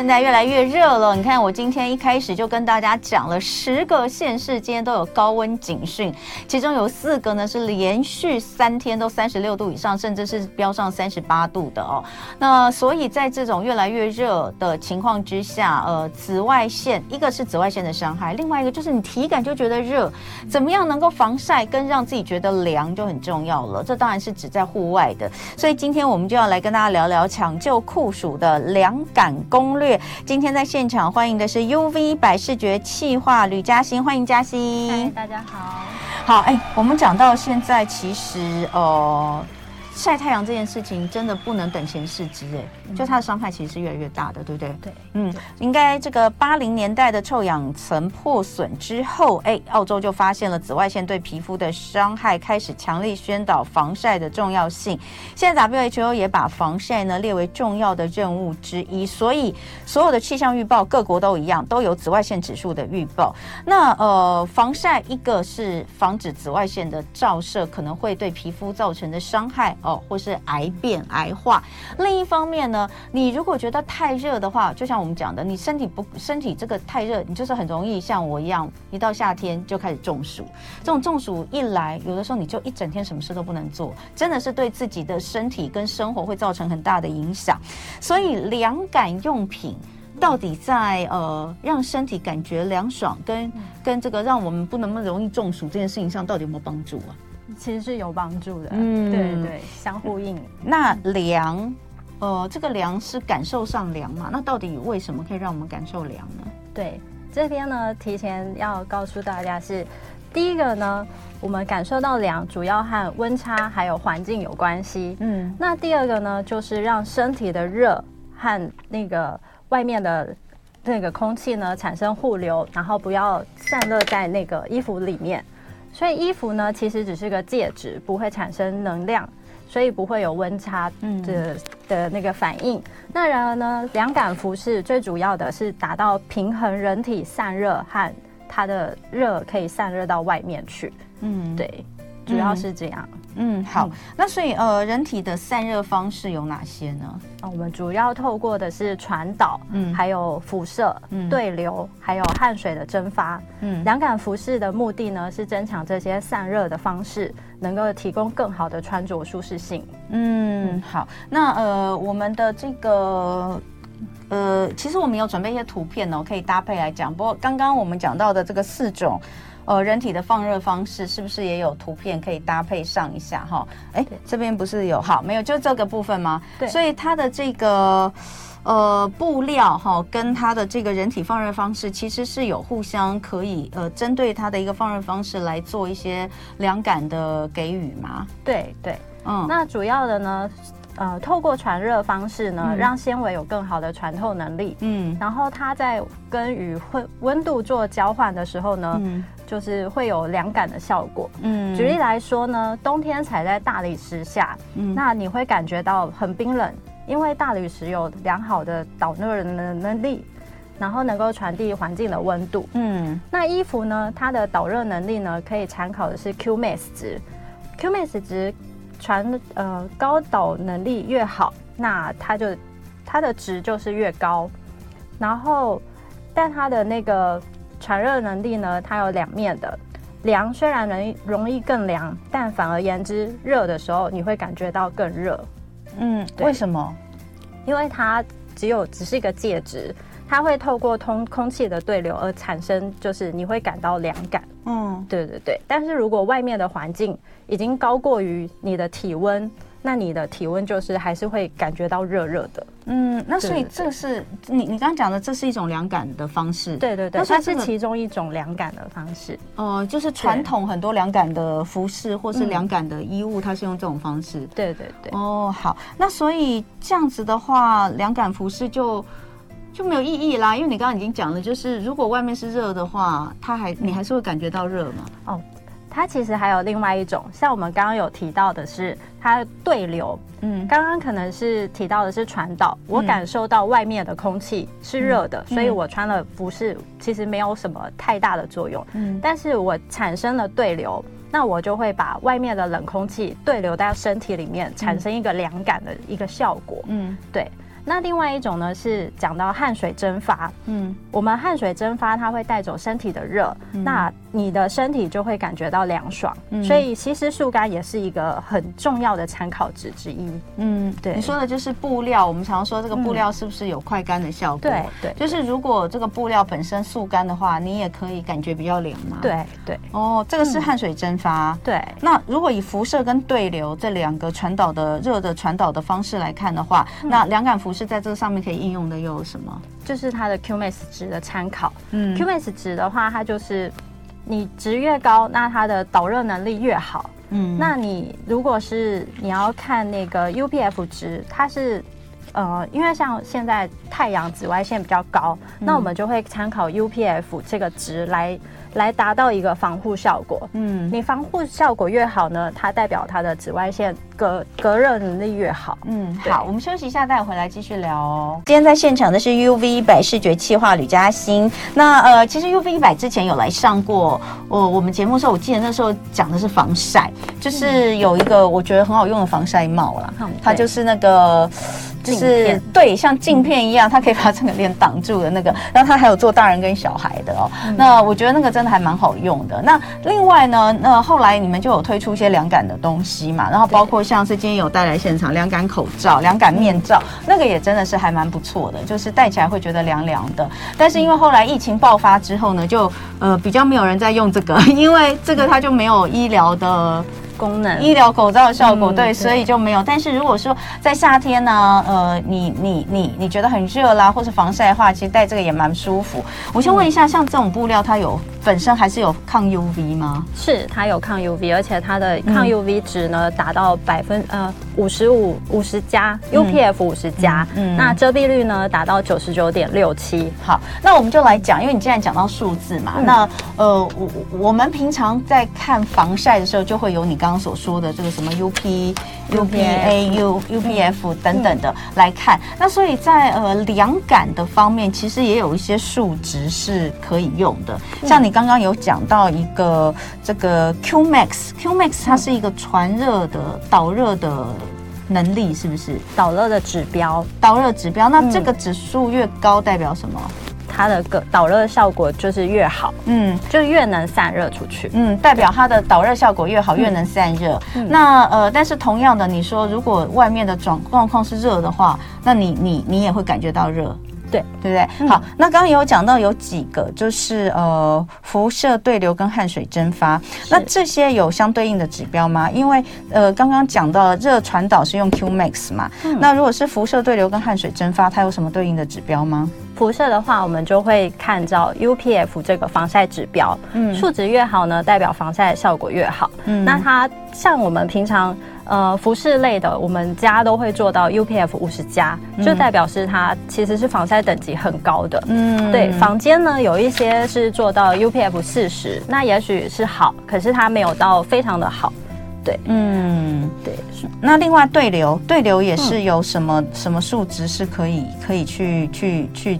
现在越来越热了。你看，我今天一开始就跟大家讲了十个县市今天都有高温警讯，其中有四个呢是连续三天都三十六度以上，甚至是飙上三十八度的哦。那所以在这种越来越热的情况之下，呃，紫外线一个是紫外线的伤害，另外一个就是你体感就觉得热，怎么样能够防晒跟让自己觉得凉就很重要了。这当然是指在户外的，所以今天我们就要来跟大家聊聊抢救酷暑的凉感攻略。今天在现场欢迎的是 UV 百视觉企划吕嘉欣，欢迎嘉欣。嗨，大家好。好，哎，我们讲到现在，其实呃。晒太阳这件事情真的不能等闲视之哎，就它的伤害其实是越来越大的，对不对？对，嗯，应该这个八零年代的臭氧层破损之后，哎，澳洲就发现了紫外线对皮肤的伤害，开始强力宣导防晒的重要性。现在 WHO 也把防晒呢列为重要的任务之一，所以所有的气象预报各国都一样，都有紫外线指数的预报。那呃，防晒一个是防止紫外线的照射可能会对皮肤造成的伤害。哦，或是癌变、癌化。另一方面呢，你如果觉得太热的话，就像我们讲的，你身体不身体这个太热，你就是很容易像我一样，一到夏天就开始中暑。这种中暑一来，有的时候你就一整天什么事都不能做，真的是对自己的身体跟生活会造成很大的影响。所以凉感用品到底在呃让身体感觉凉爽跟，跟这个让我们不那么容易中暑这件事情上，到底有没有帮助啊？其实是有帮助的，嗯，对对，相呼应。那凉，呃，这个凉是感受上凉嘛？那到底为什么可以让我们感受凉呢？对，这边呢，提前要告诉大家是，第一个呢，我们感受到凉，主要和温差还有环境有关系。嗯，那第二个呢，就是让身体的热和那个外面的那个空气呢产生互流，然后不要散热在那个衣服里面。所以衣服呢，其实只是个介质，不会产生能量，所以不会有温差的、嗯、的那个反应。那然而呢，凉感服饰最主要的是达到平衡人体散热和它的热可以散热到外面去。嗯，对，主要是这样。嗯嗯，好，嗯、那所以呃，人体的散热方式有哪些呢？啊，我们主要透过的是传导，嗯，还有辐射、嗯，对流，还有汗水的蒸发，嗯，凉感服饰的目的呢是增强这些散热的方式，能够提供更好的穿着舒适性。嗯，好，那呃，我们的这个呃，其实我们有准备一些图片哦，可以搭配来讲。不过刚刚我们讲到的这个四种。呃，人体的放热方式是不是也有图片可以搭配上一下哈？哎，这边不是有好没有？就这个部分吗？对，所以它的这个呃布料哈，跟它的这个人体放热方式其实是有互相可以呃针对它的一个放热方式来做一些凉感的给予吗？对对，嗯，那主要的呢？呃，透过传热方式呢，嗯、让纤维有更好的穿透能力。嗯，然后它在跟与温温度做交换的时候呢，嗯，就是会有凉感的效果。嗯，举例来说呢，冬天踩在大理石下，嗯，那你会感觉到很冰冷，因为大理石有良好的导热的能力，然后能够传递环境的温度。嗯，那衣服呢，它的导热能力呢，可以参考的是 QMax 值，QMax 值。传呃高导能力越好，那它就它的值就是越高。然后，但它的那个传热能力呢，它有两面的。凉虽然容易容易更凉，但反而言之，热的时候你会感觉到更热。嗯，为什么？因为它只有只是一个介质，它会透过通空气的对流而产生，就是你会感到凉感。嗯，对对对。但是如果外面的环境已经高过于你的体温，那你的体温就是还是会感觉到热热的。嗯，那所以这是你你刚刚讲的，这是一种凉感的方式。对对对，它是其中一种凉感的方式。哦、呃，就是传统很多凉感的服饰或是凉感的衣物，它是用这种方式。对对对。哦，好，那所以这样子的话，凉感服饰就。就没有意义啦，因为你刚刚已经讲了，就是如果外面是热的话，它还你还是会感觉到热嘛。哦，它其实还有另外一种，像我们刚刚有提到的是它的对流，嗯，刚刚可能是提到的是传导，我感受到外面的空气是热的，嗯，所以我穿了服饰其实没有什么太大的作用，嗯，但是我产生了对流，那我就会把外面的冷空气对流到身体里面，产生一个凉感的一个效果，嗯，对。那另外一种呢是讲到汗水蒸发，嗯，我们汗水蒸发它会带走身体的热，嗯、那你的身体就会感觉到凉爽，嗯、所以其实速干也是一个很重要的参考值之一。嗯，对，你说的就是布料，我们常说这个布料是不是有快干的效果？对、嗯、对，就是如果这个布料本身速干的话，你也可以感觉比较凉嘛。对对，哦，这个是汗水蒸发。嗯、对，那如果以辐射跟对流这两个传导的热的传导的方式来看的话，嗯、那凉感辐射在这个上面可以应用的又有什么？就是它的 Qmax 值的参考。嗯，Qmax 值的话，它就是。你值越高，那它的导热能力越好。嗯，那你如果是你要看那个 UPF 值，它是呃，因为像现在太阳紫外线比较高，嗯、那我们就会参考 UPF 这个值来。来达到一个防护效果。嗯，你防护效果越好呢，它代表它的紫外线隔隔热能力越好。嗯，好，我们休息一下，待会回来继续聊哦。今天在现场的是 UV 一百视觉气化吕嘉欣。那呃，其实 UV 一百之前有来上过，呃，我们节目的时候，我记得那时候讲的是防晒，就是有一个我觉得很好用的防晒帽啦，嗯、它就是那个。就是对，像镜片一样，它可以把整个脸挡住的那个。然后它还有做大人跟小孩的哦。嗯、那我觉得那个真真的还蛮好用的。那另外呢，那后来你们就有推出一些凉感的东西嘛？然后包括像是今天有带来现场凉感口罩、凉感面罩，那个也真的是还蛮不错的，就是戴起来会觉得凉凉的。但是因为后来疫情爆发之后呢，就呃比较没有人在用这个，因为这个它就没有医疗的。功能医疗口罩的效果，嗯、对，所以就没有。但是如果说在夏天呢，呃，你你你你觉得很热啦，或是防晒的话，其实戴这个也蛮舒服。我先问一下，嗯、像这种布料，它有本身还是有抗 UV 吗？是，它有抗 UV，而且它的抗 UV 值呢达到百分呃五十五五十加 UPF 五十加，嗯，那遮蔽率呢达到九十九点六七。好，那我们就来讲，因为你既然讲到数字嘛，嗯、那呃，我我们平常在看防晒的时候，就会有你刚刚所说的这个什么 UP、UPA、U、UPF 等等的来看，那所以在呃凉感的方面，其实也有一些数值是可以用的。像你刚刚有讲到一个这个 Qmax，Qmax 它是一个传热的导热的能力，是不是？导热的指标，导热指标。那这个指数越高，代表什么？它的个导热效果就是越好，嗯，就越能散热出去，嗯，代表它的导热效果越好，越能散热。嗯、那呃，但是同样的，你说如果外面的状状况是热的话，那你你你也会感觉到热。对对不对？嗯、好，那刚刚有讲到有几个，就是呃辐射对流跟汗水蒸发，那这些有相对应的指标吗？因为呃刚刚讲到热传导是用 Qmax 嘛，嗯、那如果是辐射对流跟汗水蒸发，它有什么对应的指标吗？辐射的话，我们就会看到 UPF 这个防晒指标，嗯，数值越好呢，代表防晒效果越好。嗯，那它像我们平常。呃，服饰类的，我们家都会做到 UPF 五十加，就代表是它其实是防晒等级很高的。嗯，对，房间呢有一些是做到 UPF 四十，那也许是好，可是它没有到非常的好。对，嗯，对。那另外对流，对流也是有什么、嗯、什么数值是可以可以去去去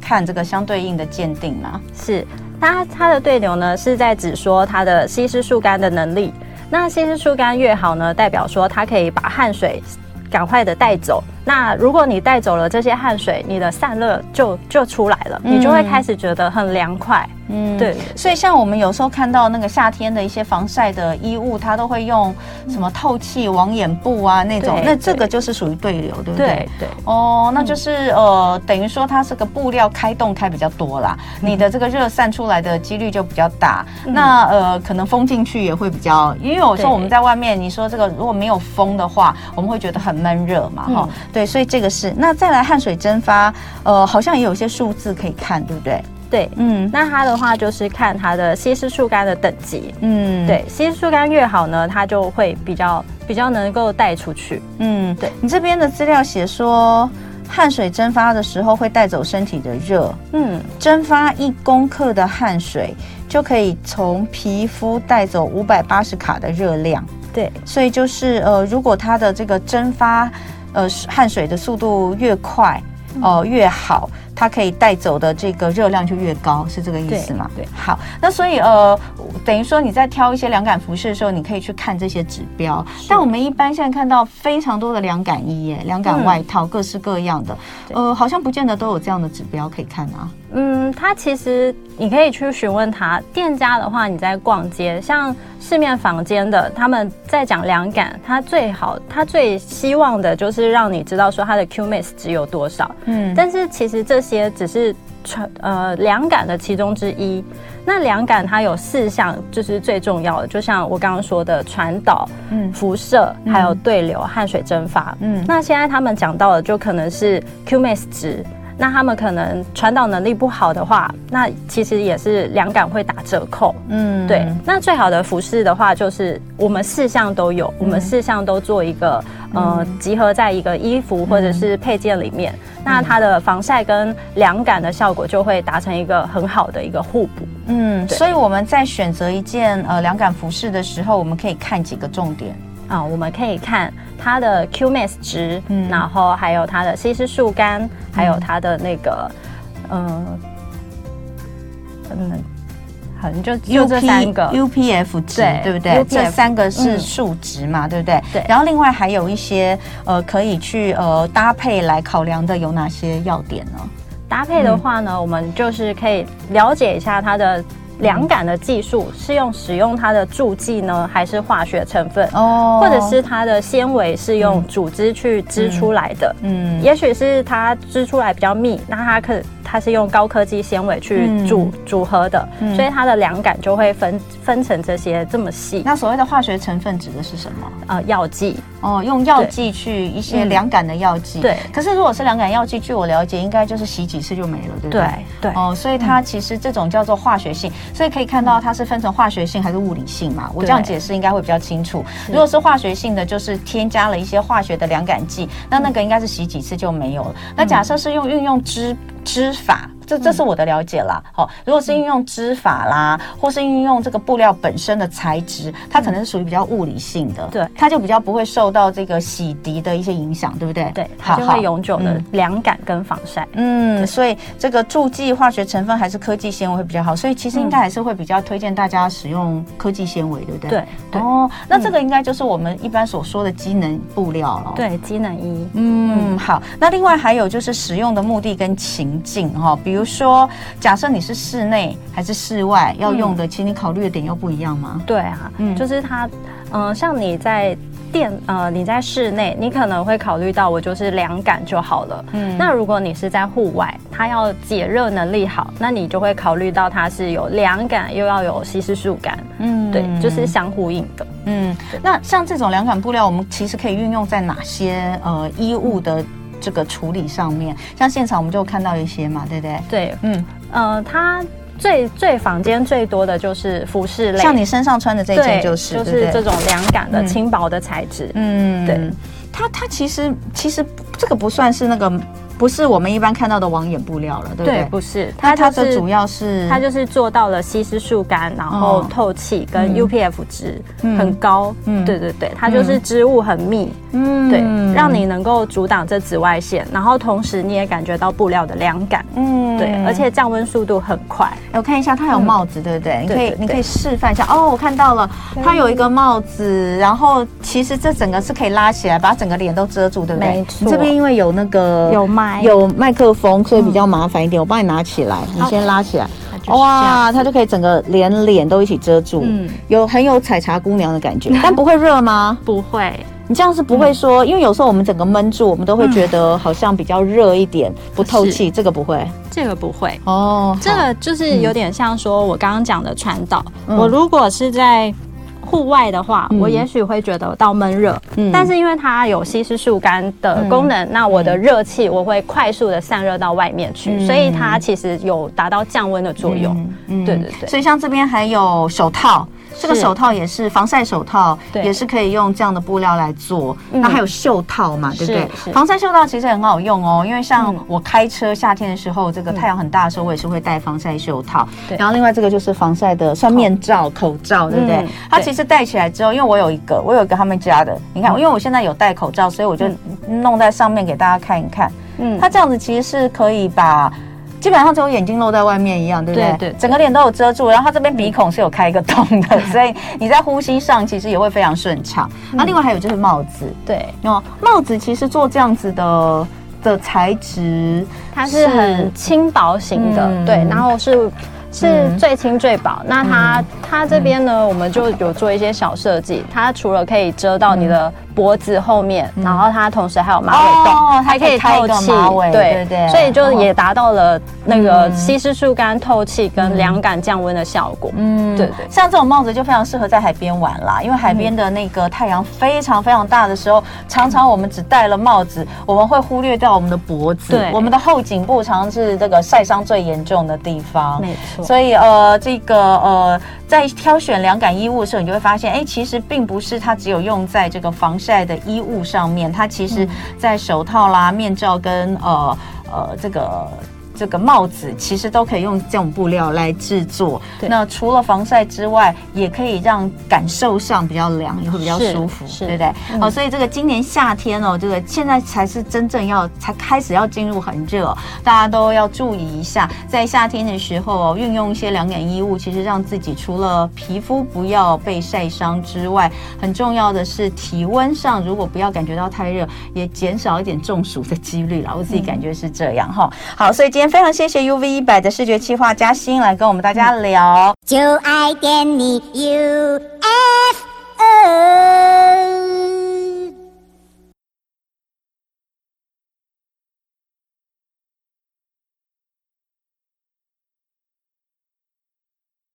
看这个相对应的鉴定吗？是，它它的对流呢是在指说它的吸湿速干的能力。那吸湿速干越好呢，代表说它可以把汗水赶快的带走。那如果你带走了这些汗水，你的散热就就出来了，嗯、你就会开始觉得很凉快。嗯，对，所以像我们有时候看到那个夏天的一些防晒的衣物，它都会用什么透气网眼布啊那种，那这个就是属于对流，对不对？对对。哦，那就是呃，等于说它是个布料开洞开比较多啦，你的这个热散出来的几率就比较大。那呃，可能风进去也会比较，因为有时候我们在外面，你说这个如果没有风的话，我们会觉得很闷热嘛，哈。对，所以这个是。那再来汗水蒸发，呃，好像也有些数字可以看，对不对？对，嗯，那它的话就是看它的稀释速干的等级，嗯，对，稀释速干越好呢，它就会比较比较能够带出去，嗯，对。你这边的资料写说，汗水蒸发的时候会带走身体的热，嗯，蒸发一公克的汗水就可以从皮肤带走五百八十卡的热量，对，所以就是呃，如果它的这个蒸发呃汗水的速度越快，哦、呃，越好。它可以带走的这个热量就越高，是这个意思吗？对，对好，那所以呃，等于说你在挑一些凉感服饰的时候，你可以去看这些指标。但我们一般现在看到非常多的凉感衣耶，凉感外套，各式各样的，嗯、呃，好像不见得都有这样的指标可以看啊。嗯，它其实你可以去询问他店家的话，你在逛街，像市面房间的，他们在讲凉感，他最好他最希望的就是让你知道说它的 QMAX 值有多少。嗯，但是其实这些只是传呃凉感的其中之一。那凉感它有四项，就是最重要的，就像我刚刚说的传导、嗯，辐射，还有对流、汗水蒸发。嗯，那现在他们讲到的就可能是 QMAX 值。那他们可能传导能力不好的话，那其实也是凉感会打折扣。嗯，对。那最好的服饰的话，就是我们四项都有，嗯、我们四项都做一个呃集合在一个衣服或者是配件里面，嗯、那它的防晒跟凉感的效果就会达成一个很好的一个互补。嗯，所以我们在选择一件呃凉感服饰的时候，我们可以看几个重点啊，我们可以看。它的 QMAX 值，嗯，然后还有它的吸湿树干，嗯、还有它的那个，嗯，嗯，好像就就这三个 UPF 值，对，对不对？这三个是数值嘛，嗯、对不对？对。然后另外还有一些呃可以去呃搭配来考量的有哪些要点呢？搭配的话呢，嗯、我们就是可以了解一下它的。凉感的技术是用使用它的助剂呢，还是化学成分？哦，或者是它的纤维是用组织去织出来的？嗯，也许是它织出来比较密，那它可它是用高科技纤维去组组合的，所以它的凉感就会分分成这些这么细。那所谓的化学成分指的是什么？呃，药剂哦，用药剂去一些凉感的药剂。对。可是如果是凉感药剂，据我了解，应该就是洗几次就没了，对不对？对。哦，所以它其实这种叫做化学性。所以可以看到它是分成化学性还是物理性嘛？我这样解释应该会比较清楚。如果是化学性的，就是添加了一些化学的凉感剂，那那个应该是洗几次就没有了。那假设是用运用织织法。这这是我的了解啦。好，如果是运用织法啦，或是运用这个布料本身的材质，它可能是属于比较物理性的，对，它就比较不会受到这个洗涤的一些影响，对不对？对，它就会永久的凉感跟防晒。嗯，所以这个助剂化学成分还是科技纤维会比较好，所以其实应该还是会比较推荐大家使用科技纤维，对不对？对。哦，那这个应该就是我们一般所说的机能布料了。对，机能衣。嗯，好。那另外还有就是使用的目的跟情境哈，比如。比如说，假设你是室内还是室外要用的，其实你考虑的点又不一样吗？对啊，嗯，就是它，嗯、呃，像你在电，呃，你在室内，你可能会考虑到我就是凉感就好了。嗯，那如果你是在户外，它要解热能力好，那你就会考虑到它是有凉感又要有吸湿速感。嗯，对，就是相呼应的。嗯，那像这种凉感布料，我们其实可以运用在哪些呃衣物的？这个处理上面，像现场我们就看到一些嘛，对不对？对，嗯，呃，它最最坊间最多的就是服饰类，像你身上穿的这件就是，就是这种凉感的轻薄的材质。嗯，对，它它其实其实这个不算是那个。不是我们一般看到的网眼布料了，对不对？对，不是，它它的主要是它就是做到了吸湿速干，然后透气跟 UPF 值很高。嗯，对对对，它就是织物很密，嗯，对，让你能够阻挡这紫外线，然后同时你也感觉到布料的凉感，嗯，对，而且降温速度很快。我看一下，它有帽子，对不对？你可以你可以示范一下。哦，我看到了，它有一个帽子，然后其实这整个是可以拉起来，把整个脸都遮住，对不对？没错。这边因为有那个有麦。有麦克风，所以比较麻烦一点。嗯、我帮你拿起来，你先拉起来。哇，它就可以整个连脸都一起遮住，嗯，有很有采茶姑娘的感觉。但不会热吗？不会，你这样是不会说，嗯、因为有时候我们整个闷住，我们都会觉得好像比较热一点，嗯、不透气。这个不会，这个不会。哦，这个就是有点像说我刚刚讲的传导。嗯、我如果是在。户外的话，我也许会觉得到闷热，嗯，但是因为它有吸湿速干的功能，嗯、那我的热气我会快速的散热到外面去，嗯、所以它其实有达到降温的作用。嗯，对对对。所以像这边还有手套。这个手套也是防晒手套，也是可以用这样的布料来做。那还有袖套嘛，对不对？防晒袖套其实很好用哦，因为像我开车夏天的时候，这个太阳很大的时候，我也是会戴防晒袖套。然后另外这个就是防晒的，算面罩、口罩，对不对？它其实戴起来之后，因为我有一个，我有一个他们家的，你看，因为我现在有戴口罩，所以我就弄在上面给大家看一看。嗯，它这样子其实是可以把基本上只有眼睛露在外面一样，对不对？对，对对，整个脸都有遮住，然后它这边鼻孔是有开一个洞的，所以你在呼吸上其实也会非常顺畅。那、嗯、另外还有就是帽子，对，哦，帽子其实做这样子的的材质，它是很轻薄型的，嗯、对，然后是。是最轻最薄，嗯、那它它这边呢，嗯、我们就有做一些小设计。它除了可以遮到你的脖子后面，嗯、然后它同时还有马尾洞，哦、还可以透气，对对对，所以就也达到了那个吸湿速干、透气跟凉感降温的效果。嗯，对对，像这种帽子就非常适合在海边玩啦，因为海边的那个太阳非常非常大的时候，常常我们只戴了帽子，我们会忽略掉我们的脖子，对，我们的后颈部常常是这个晒伤最严重的地方，没错。所以呃，这个呃，在挑选凉感衣物的时候，你就会发现，哎，其实并不是它只有用在这个防晒的衣物上面，它其实在手套啦、面罩跟呃呃这个。这个帽子其实都可以用这种布料来制作。那除了防晒之外，也可以让感受上比较凉，也会比较舒服，对不对？嗯、哦，所以这个今年夏天哦，这个现在才是真正要才开始要进入很热，大家都要注意一下，在夏天的时候运用一些凉感衣物，其实让自己除了皮肤不要被晒伤之外，很重要的是体温上如果不要感觉到太热，也减少一点中暑的几率了。我自己感觉是这样哈。嗯、好，所以今天。非常谢谢 UV 一百的视觉企划嘉欣来跟我们大家聊，就爱点你 UFO。